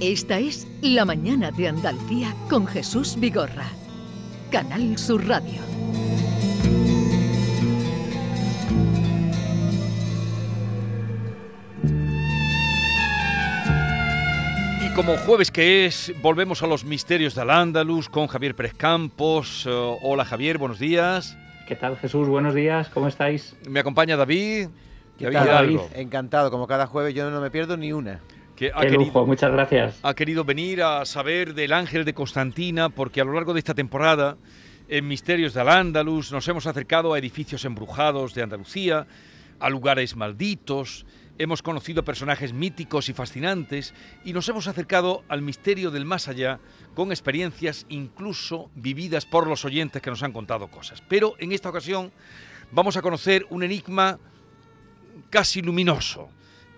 Esta es La Mañana de Andalucía con Jesús Vigorra. Canal Sur Radio. Y como jueves que es, volvemos a los misterios del Andaluz con Javier Pérez Campos. Eh, hola Javier, buenos días. ¿Qué tal Jesús? Buenos días, ¿cómo estáis? Me acompaña David. ¿Qué David tal, David? Encantado, como cada jueves yo no me pierdo ni una. Que ha Qué querido, lujo, muchas gracias. ha querido venir a saber del ángel de Constantina, porque a lo largo de esta temporada, en Misterios del Andaluz, nos hemos acercado a edificios embrujados de Andalucía, a lugares malditos, hemos conocido personajes míticos y fascinantes, y nos hemos acercado al misterio del más allá con experiencias incluso vividas por los oyentes que nos han contado cosas. Pero en esta ocasión vamos a conocer un enigma casi luminoso,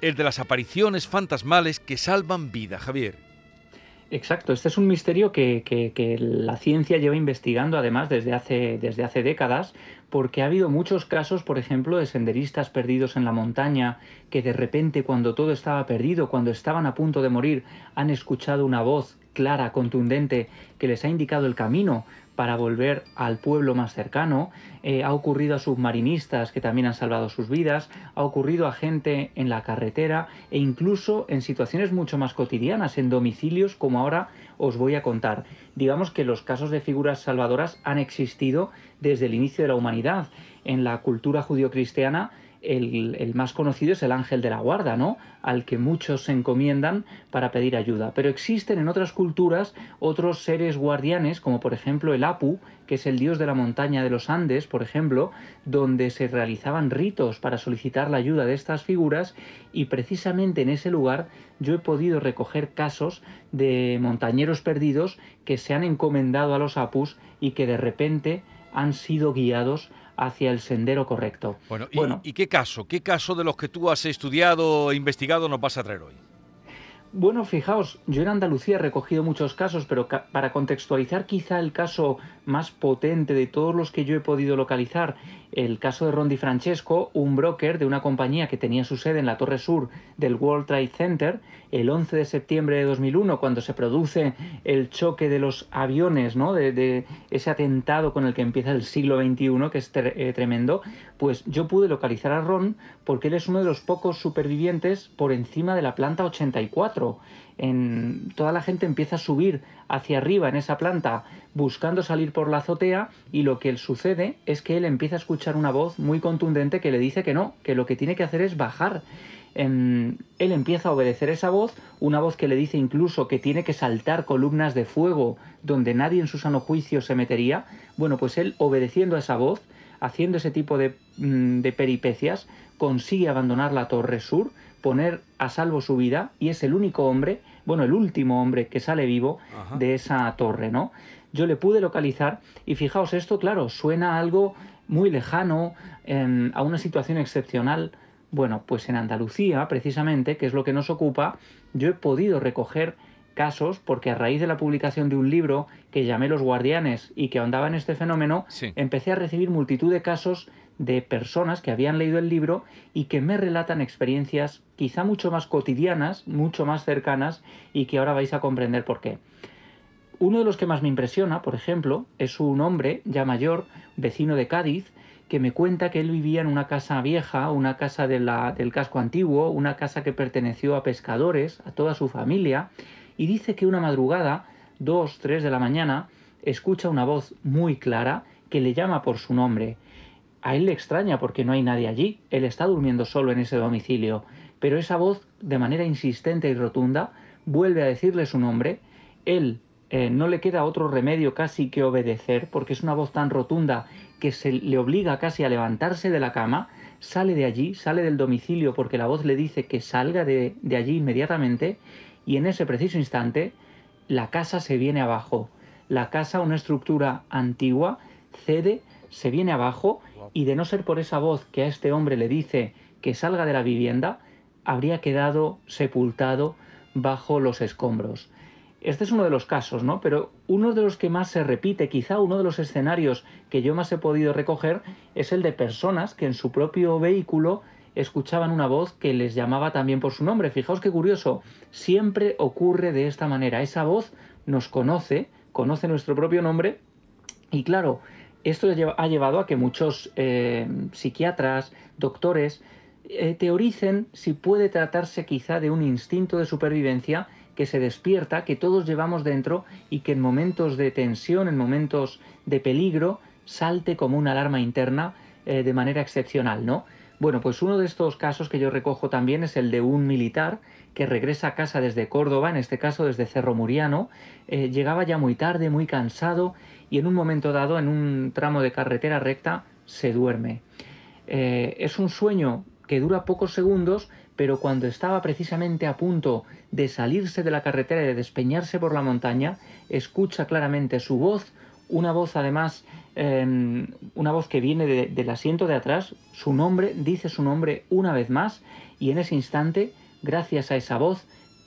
el de las apariciones fantasmales que salvan vida, Javier. Exacto, este es un misterio que, la ciencia lleva investigando además desde hace, desde hace décadas, porque ha habido muchos casos, por ejemplo, de senderistas perdidos en la montaña, que de repente cuando todo estaba perdido, cuando estaban a punto de morir, han escuchado una voz clara, contundente, que les ha indicado el camino para volver al pueblo más cercano, eh, ha ocurrido a submarinistas que también han salvado sus vidas, ha ocurrido a gente en la carretera e incluso en situaciones mucho más cotidianas, en domicilios como ahora os voy a contar. Digamos que los casos de figuras salvadoras han existido desde el inicio de la humanidad. En la cultura judio-cristiana el, más conocido es el ángel de la guarda, ¿no? Al que muchos se encomiendan para pedir ayuda. Pero existen en otras culturas otros seres guardianes, como por ejemplo el Apu, que es el dios de la montaña de los Andes, por ejemplo, donde se realizaban ritos para solicitar la ayuda de estas figuras y precisamente en ese lugar yo he podido recoger casos de montañeros perdidos que se han encomendado a los Apus y que de repente han sido guiados hacia el sendero correcto. Bueno, ¿y, Bueno. y qué caso? ¿Qué caso de los que tú has estudiado e investigado nos vas a traer hoy? Bueno, fijaos, yo en Andalucía he recogido muchos casos, pero para contextualizar quizá el caso más potente de todos los que yo he podido localizar, el caso de Rondi Francesco, un broker de una compañía que tenía su sede en la torre sur del World Trade Center, el 11 de septiembre de 2001, cuando se produce el choque de los aviones, ¿no? De, ese atentado con el que empieza el siglo XXI, que es eh, tremendo, pues yo pude localizar a Ron porque él es uno de los pocos supervivientes por encima de la planta 84. En, toda la gente empieza a subir hacia arriba en esa planta buscando salir por la azotea y lo que sucede es que él empieza a escuchar una voz muy contundente que le dice que no, que lo que tiene que hacer es bajar. Em, él empieza a obedecer esa voz, una voz que le dice incluso que tiene que saltar columnas de fuego donde nadie en su sano juicio se metería. Bueno, pues él obedeciendo a esa voz, haciendo ese tipo de, mm, de peripecias, consigue abandonar la torre sur, poner a salvo su vida y es el único hombre, bueno, el último hombre que sale vivo Ajá. de esa torre, ¿no? Yo le pude localizar y fijaos, esto, claro, suena a algo muy lejano, em, a una situación excepcional. Bueno, pues en Andalucía, precisamente, que es lo que nos ocupa, yo he podido recoger casos porque a raíz de la publicación de un libro que llamé Los Guardianes y que ahondaba en este fenómeno, Sí. empecé a recibir multitud de casos de personas que habían leído el libro y que me relatan experiencias quizá mucho más cotidianas, mucho más cercanas y que ahora vais a comprender por qué. Uno de los que más me impresiona, por ejemplo, es un hombre ya mayor, vecino de Cádiz, que me cuenta que él vivía en una casa vieja, una casa de la- del casco antiguo, una casa que perteneció a pescadores, a toda su familia, y dice que una madrugada, dos, tres de la mañana, escucha una voz muy clara que le llama por su nombre. A él le extraña porque no hay nadie allí, él está durmiendo solo en ese domicilio, pero esa voz, de manera insistente y rotunda, vuelve a decirle su nombre, él eh, no le queda otro remedio casi que obedecer, porque es una voz tan rotunda que se le obliga casi a levantarse de la cama, sale de allí, sale del domicilio porque la voz le dice que salga de allí inmediatamente, y en ese preciso instante la casa se viene abajo. La casa, una estructura antigua, cede, se viene abajo, y de no ser por esa voz que a este hombre le dice que salga de la vivienda, habría quedado sepultado bajo los escombros. Este es uno de los casos, ¿no? Pero uno de los que más se repite, quizá uno de los escenarios que yo más he podido recoger, es el de personas que en su propio vehículo escuchaban una voz que les llamaba también por su nombre. Fijaos qué curioso, siempre ocurre de esta manera. Esa voz nos conoce, conoce nuestro propio nombre y claro, esto ha llevado a que muchos eh, psiquiatras, doctores, eh, teoricen si puede tratarse quizá de un instinto de supervivencia que se despierta, que todos llevamos dentro y que en momentos de tensión, en momentos de peligro, salte como una alarma interna eh, de manera excepcional, ¿no? Bueno, pues uno de estos casos que yo recojo también es el de un militar que regresa a casa desde Córdoba, en este caso desde Cerro Muriano, llegaba ya muy tarde, muy cansado y en un momento dado, en un tramo de carretera recta, se duerme. Eh, es un sueño que dura pocos segundos, pero cuando estaba precisamente a punto de salirse de la carretera y de despeñarse por la montaña, escucha claramente su voz, una voz además, em, una voz que viene del asiento de atrás, su nombre, dice su nombre una vez más, y en ese instante, gracias a esa voz,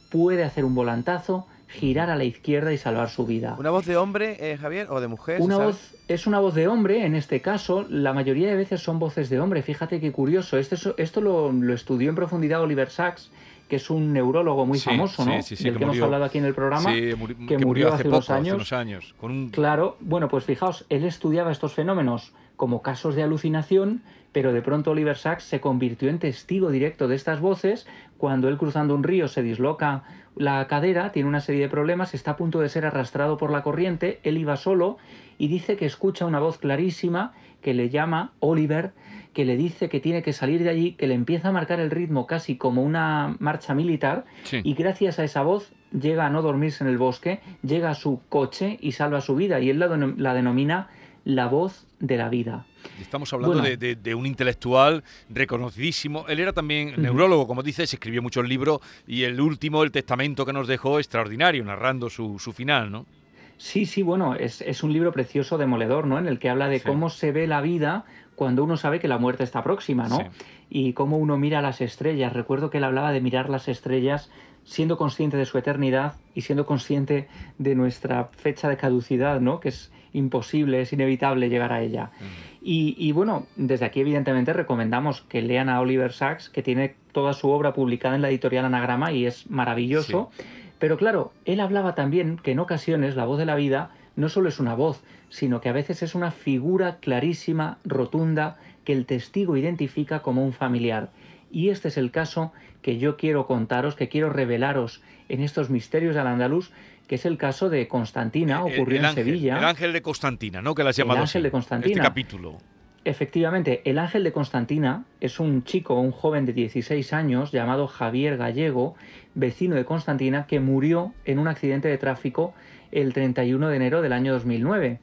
puede hacer un volantazo, girar a la izquierda y salvar su vida. ¿Una voz de hombre, eh, Javier, o de mujer? Una voz, es una voz de hombre, en este caso, la mayoría de veces son voces de hombre. Fíjate qué curioso. Este, esto lo, estudió en profundidad Oliver Sacks, que es un neurólogo muy famoso, ¿no? Sí, Del que, hemos hablado aquí en el programa, que, murió hace, unos años. años Claro, bueno, pues fijaos, él estudiaba estos fenómenos como casos de alucinación, pero de pronto Oliver Sacks se convirtió en testigo directo de estas voces cuando él cruzando un río se disloca la cadera, tiene una serie de problemas, está a punto de ser arrastrado por la corriente, él iba solo y dice que escucha una voz clarísima que le llama Oliver, que le dice que tiene que salir de allí, que le empieza a marcar el ritmo casi como una marcha militar y gracias a esa voz llega a no dormirse en el bosque, llega a su coche y salva su vida y él la denomina la voz de la vida. Estamos hablando de, un intelectual reconocidísimo. Él era también neurólogo, como dices, escribió muchos libros y el último, el testamento que nos dejó, extraordinario, narrando su, final, ¿no? Sí, sí, bueno, es, un libro precioso, demoledor, ¿no? En el que habla de cómo se ve la vida cuando uno sabe que la muerte está próxima, ¿no? Y cómo uno mira las estrellas. Recuerdo que él hablaba de mirar las estrellas siendo consciente de su eternidad y siendo consciente de nuestra fecha de caducidad, ¿no? Que es imposible, es inevitable llegar a ella. y, bueno, desde aquí evidentemente recomendamos que lean a Oliver Sacks, que tiene toda su obra publicada en la editorial Anagrama y es maravilloso. Pero claro, él hablaba también que en ocasiones la voz de la vida no solo es una voz, sino que a veces es una figura clarísima, rotunda, que el testigo identifica como un familiar. Y este es el caso que yo quiero contaros, que quiero revelaros en estos misterios al andaluz, que es el caso de Constantina, ocurrió en Sevilla. El ángel de Constantina, ¿no? Que la has llamado El ángel de Constantina. Este capítulo. Efectivamente, el ángel de Constantina es un chico, un joven de 16 años llamado Javier Gallego, vecino de Constantina, que murió en un accidente de tráfico el 31 de enero del año 2009.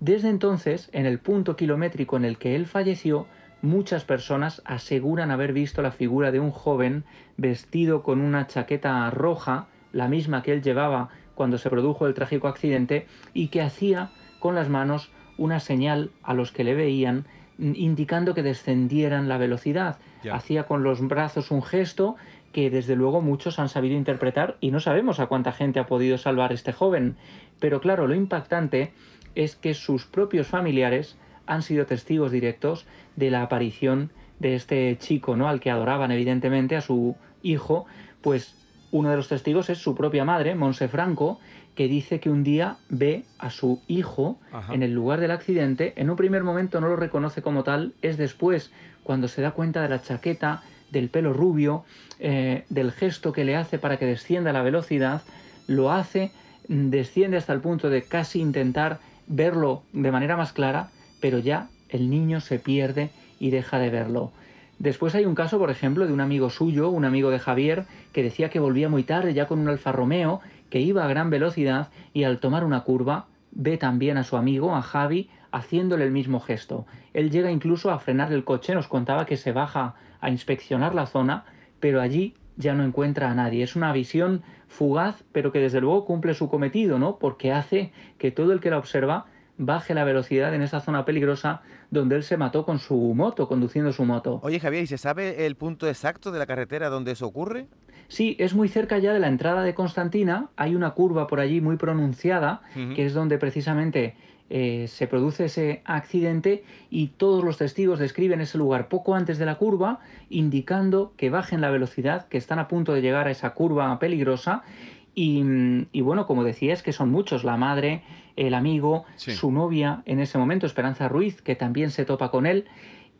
Desde entonces, en el punto kilométrico en el que él falleció, muchas personas aseguran haber visto la figura de un joven vestido con una chaqueta roja, la misma que él llevaba cuando se produjo el trágico accidente y que hacía con las manos una señal a los que le veían indicando que descendieran la velocidad. Hacía con los brazos un gesto que desde luego muchos han sabido interpretar y no sabemos a cuánta gente ha podido salvar este joven. Pero claro, lo impactante es que sus propios familiares han sido testigos directos de la aparición de este chico, ¿no? Al que adoraban evidentemente a su hijo, pues uno de los testigos es su propia madre, Monse Franco, que dice que un día ve a su hijo en el lugar del accidente. En un primer momento no lo reconoce como tal, es después cuando se da cuenta de la chaqueta, del pelo rubio, eh, del gesto que le hace para que descienda la velocidad, lo hace, desciende hasta el punto de casi intentar verlo de manera más clara, pero ya el niño se pierde y deja de verlo. Después hay un caso, por ejemplo, de un amigo suyo, un amigo de Javier, que decía que volvía muy tarde ya con un Alfa Romeo, que iba a gran velocidad y al tomar una curva ve también a su amigo, a Javi, haciéndole el mismo gesto. Él llega incluso a frenar el coche, nos contaba que se baja a inspeccionar la zona, pero allí ya no encuentra a nadie. Es una visión fugaz, pero que desde luego cumple su cometido, ¿no? Porque hace que todo el que la observa baje la velocidad en esa zona peligrosa donde él se mató con su moto, conduciendo su moto. Oye Javier, ¿y se sabe el punto exacto de la carretera donde eso ocurre? Sí, es muy cerca ya de la entrada de Constantina, hay una curva por allí muy pronunciada, que es donde precisamente eh, se produce ese accidente y todos los testigos describen ese lugar poco antes de la curva, indicando que bajen la velocidad, que están a punto de llegar a esa curva peligrosa. Y, bueno, como decía, es que son muchos, la madre, el amigo, su novia en ese momento, Esperanza Ruiz, que también se topa con él.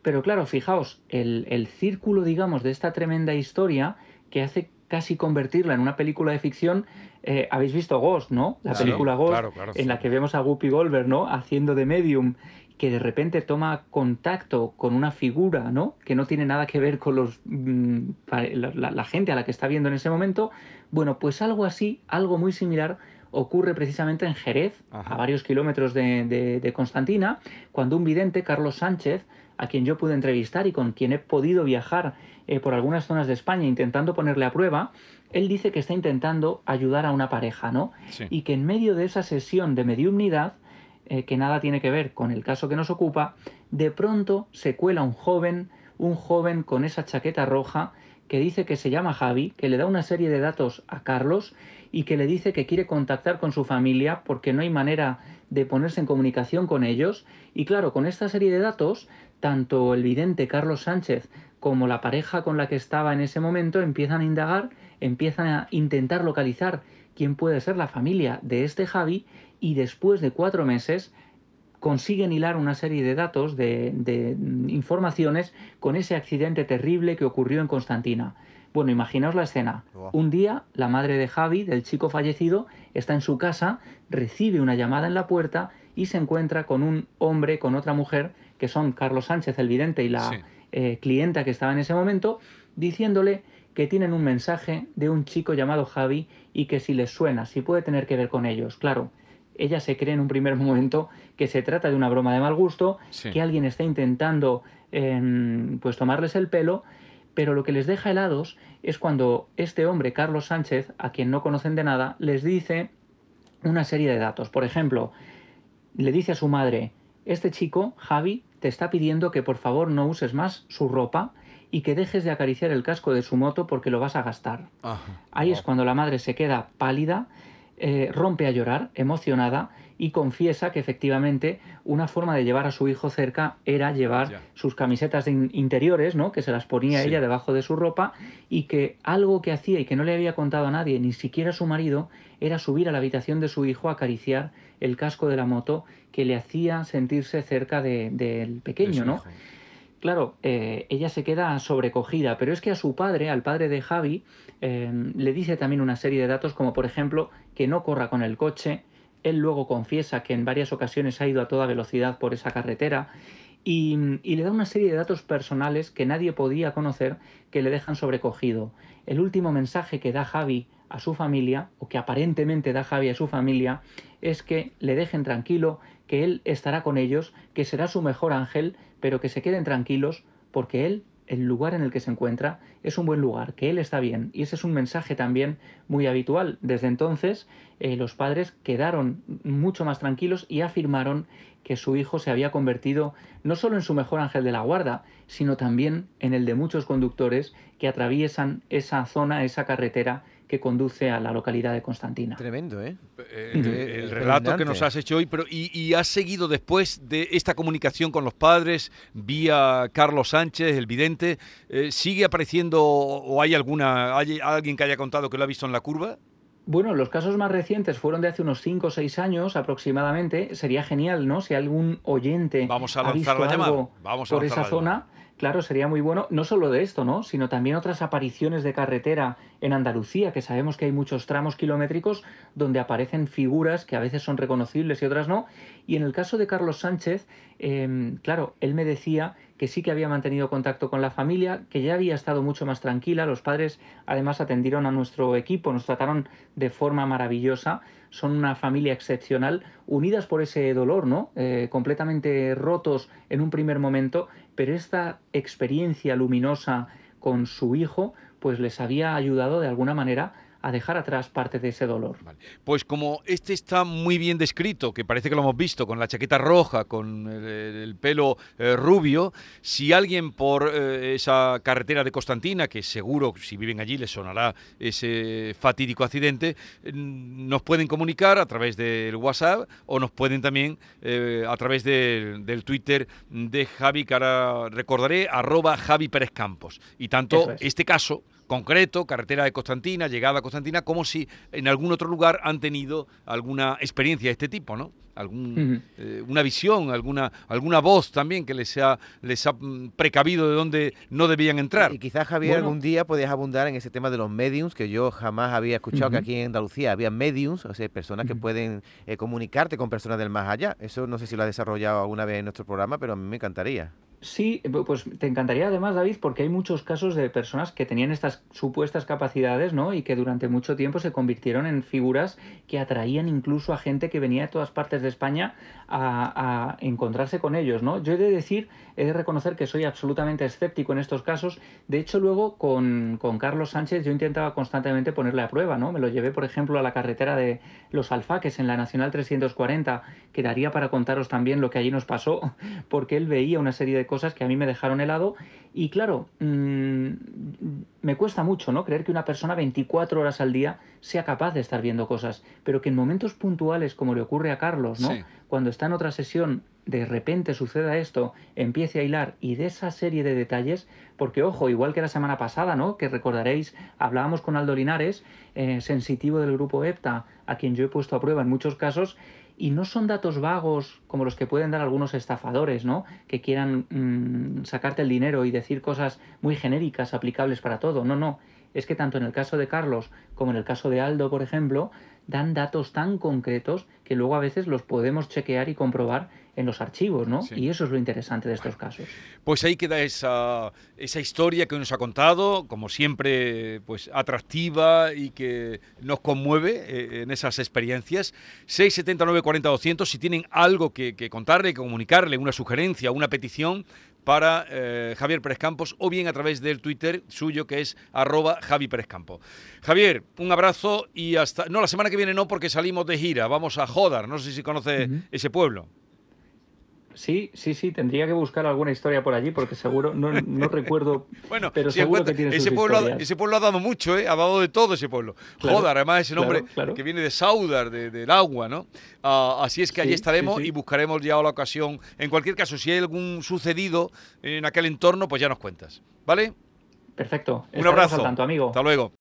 Pero claro, fijaos, el, el círculo, digamos, de esta tremenda historia que hace casi convertirla en una película de ficción. Eh, habéis visto Ghost, ¿no? La película Ghost, en la que vemos a Guppy Goldberg, ¿no? Haciendo de medium, que de repente toma contacto con una figura, ¿no? Que no tiene nada que ver con los, mm, la, gente a la que está viendo en ese momento. Bueno, pues algo así, algo muy similar ocurre precisamente en Jerez, a varios kilómetros de, de Constantina, cuando un vidente, Carlos Sánchez, a quien yo pude entrevistar y con quien he podido viajar eh, por algunas zonas de España intentando ponerle a prueba, él dice que está intentando ayudar a una pareja, ¿no? Y que en medio de esa sesión de mediumnidad, eh, que nada tiene que ver con el caso que nos ocupa, de pronto se cuela un joven, un joven con esa chaqueta roja, que dice que se llama Javi, que le da una serie de datos a Carlos y que le dice que quiere contactar con su familia porque no hay manera de ponerse en comunicación con ellos. Y claro, con esta serie de datos, tanto el vidente Carlos Sánchez como la pareja con la que estaba en ese momento empiezan a indagar, empiezan a intentar localizar quién puede ser la familia de este Javi y después de cuatro meses consiguen hilar una serie de datos, de, informaciones con ese accidente terrible que ocurrió en Constantina. Bueno, imaginaos la escena. Un día, la madre de Javi, del chico fallecido, está en su casa, recibe una llamada en la puerta y se encuentra con un hombre, con otra mujer, que son Carlos Sánchez, el vidente, y la eh, clienta que estaba en ese momento, diciéndole que tienen un mensaje de un chico llamado Javi y que si les suena, si puede tener que ver con ellos. Claro, ella se cree en un primer momento que se trata de una broma de mal gusto, que alguien está intentando em, pues tomarles el pelo, pero lo que les deja helados es cuando este hombre, Carlos Sánchez, a quien no conocen de nada, les dice una serie de datos. Por ejemplo, le dice a su madre, este chico, Javi, te está pidiendo que por favor no uses más su ropa y que dejes de acariciar el casco de su moto porque lo vas a gastar. Ahí es cuando la madre se queda pálida, eh, rompe a llorar, emocionada, y confiesa que efectivamente una forma de llevar a su hijo cerca era llevar sus camisetas interiores, ¿no? que se las ponía ella debajo de su ropa, y que algo que hacía y que no le había contado a nadie, ni siquiera a su marido, era subir a la habitación de su hijo a acariciar el casco de la moto que le hacía sentirse cerca del pequeño, ¿no? Claro, eh, ella se queda sobrecogida, pero es que a su padre, al padre de Javi, eh, le dice también una serie de datos como por ejemplo que no corra con el coche, él luego confiesa que en varias ocasiones ha ido a toda velocidad por esa carretera y, le da una serie de datos personales que nadie podía conocer que le dejan sobrecogido. El último mensaje que da Javi a su familia, o que aparentemente da Javi a su familia, es que le dejen tranquilo, que él estará con ellos, que será su mejor ángel, pero que se queden tranquilos porque él el lugar en el que se encuentra es un buen lugar, que él está bien. Y ese es un mensaje también muy habitual. Desde entonces, eh, los padres quedaron mucho más tranquilos y afirmaron que su hijo se había convertido no solo en su mejor ángel de la guarda, sino también en el de muchos conductores que atraviesan esa zona, esa carretera que conduce a la localidad de Constantina. Tremendo, ¿eh? eh el, relato que nos has hecho hoy, pero y, has seguido después de esta comunicación con los padres vía Carlos Sánchez, el vidente, eh, ¿sigue apareciendo o hay alguna hay alguien que haya contado que lo ha visto en la curva? Bueno, los casos más recientes fueron de hace unos 5 o 6 años aproximadamente. Sería genial, ¿no? Si algún oyente Vamos a lanzar la llamada. Vamos por esa zona, Claro, sería muy bueno, no solo de esto, ¿no? Sino también otras apariciones de carretera en Andalucía, que sabemos que hay muchos tramos kilométricos donde aparecen figuras que a veces son reconocibles y otras no. Y en el caso de Carlos Sánchez, em, claro, él me decía que sí que había mantenido contacto con la familia, que ya había estado mucho más tranquila. Los padres además atendieron a nuestro equipo, nos trataron de forma maravillosa. Son una familia excepcional, unidas por ese dolor, ¿no? Eh, completamente rotos en un primer momento, pero esta experiencia luminosa con su hijo, pues les había ayudado de alguna manera a dejar atrás parte de ese dolor. Pues como este está muy bien descrito, que parece que lo hemos visto, con la chaqueta roja, con el, pelo eh, rubio, si alguien por eh, esa carretera de Constantina, que seguro si viven allí les sonará ese fatídico accidente, nos pueden comunicar a través del WhatsApp o nos pueden también eh, a través del Twitter de Javi, que ahora recordaré, arroba Javi Pérez Campos. Y tanto este caso concreto, carretera de Constantina, llegada a Constantina, como si en algún otro lugar han tenido alguna experiencia de este tipo, ¿no? Algún, eh, una visión, alguna, alguna voz también que les ha, les ha mm, precavido de dónde no debían entrar. Y quizás, Javier, algún día podías abundar en ese tema de los mediums, que yo jamás había escuchado que aquí en Andalucía había mediums, o sea, personas que pueden eh, comunicarte con personas del más allá. Eso no sé si lo has desarrollado alguna vez en nuestro programa, pero a mí me encantaría. Sí, pues te encantaría además, David, porque hay muchos casos de personas que tenían estas supuestas capacidades, ¿no? Y que durante mucho tiempo se convirtieron en figuras que atraían incluso a gente que venía de todas partes de España a, encontrarse con ellos, ¿no? Yo he de decir, he de reconocer que soy absolutamente escéptico en estos casos. De hecho, luego con, con Carlos Sánchez yo intentaba constantemente ponerle a prueba, ¿no? Me lo llevé, por ejemplo, a la carretera de Los Alfaques en la Nacional 340, que daría para contaros también lo que allí nos pasó, porque él veía una serie de cosas que a mí me dejaron helado. Y claro, mm, me cuesta mucho ¿no? creer que una persona 24 horas al día sea capaz de estar viendo cosas, pero que en momentos puntuales, como le ocurre a Carlos, ¿no? cuando está en otra sesión, de repente suceda esto, empiece a hilar y de esa serie de detalles, porque ojo, igual que la semana pasada, ¿no? que recordaréis, hablábamos con Aldo Linares, eh, sensitivo del grupo EPTA, a quien yo he puesto a prueba en muchos casos, y no son datos vagos como los que pueden dar algunos estafadores, ¿no? Que quieran mm, sacarte el dinero y decir cosas muy genéricas, aplicables para todo. No, no. Es que tanto en el caso de Carlos como en el caso de Aldo, por ejemplo, dan datos tan concretos que luego a veces los podemos chequear y comprobar en los archivos, ¿no? Y eso es lo interesante de estos casos. Pues ahí queda esa, esa historia que nos ha contado, como siempre, pues atractiva y que nos conmueve eh, en esas experiencias. 679 40 200, si tienen algo que, que contarle, que comunicarle, una sugerencia, una petición, para eh, Javier Pérez Campos o bien a través del Twitter suyo que es arroba Javi Pérez Campos. Javier, un abrazo y hasta... No, la semana que viene no porque salimos de gira, vamos a Jodar, no sé si conoce ese pueblo. Sí, sí, sí, tendría que buscar alguna historia por allí porque seguro, no, no recuerdo, bueno, pero seguro que tiene ese pueblo, ha, ese pueblo ha dado mucho, ¿eh? ha dado de todo ese pueblo. Jodar, además ese nombre que viene de Saudar, del agua, ¿no? Ah, así es que allí estaremos y buscaremos ya la ocasión. En cualquier caso, si hay algún sucedido en aquel entorno, pues ya nos cuentas, ¿vale? Perfecto. Un abrazo. tanto, amigo. Hasta luego.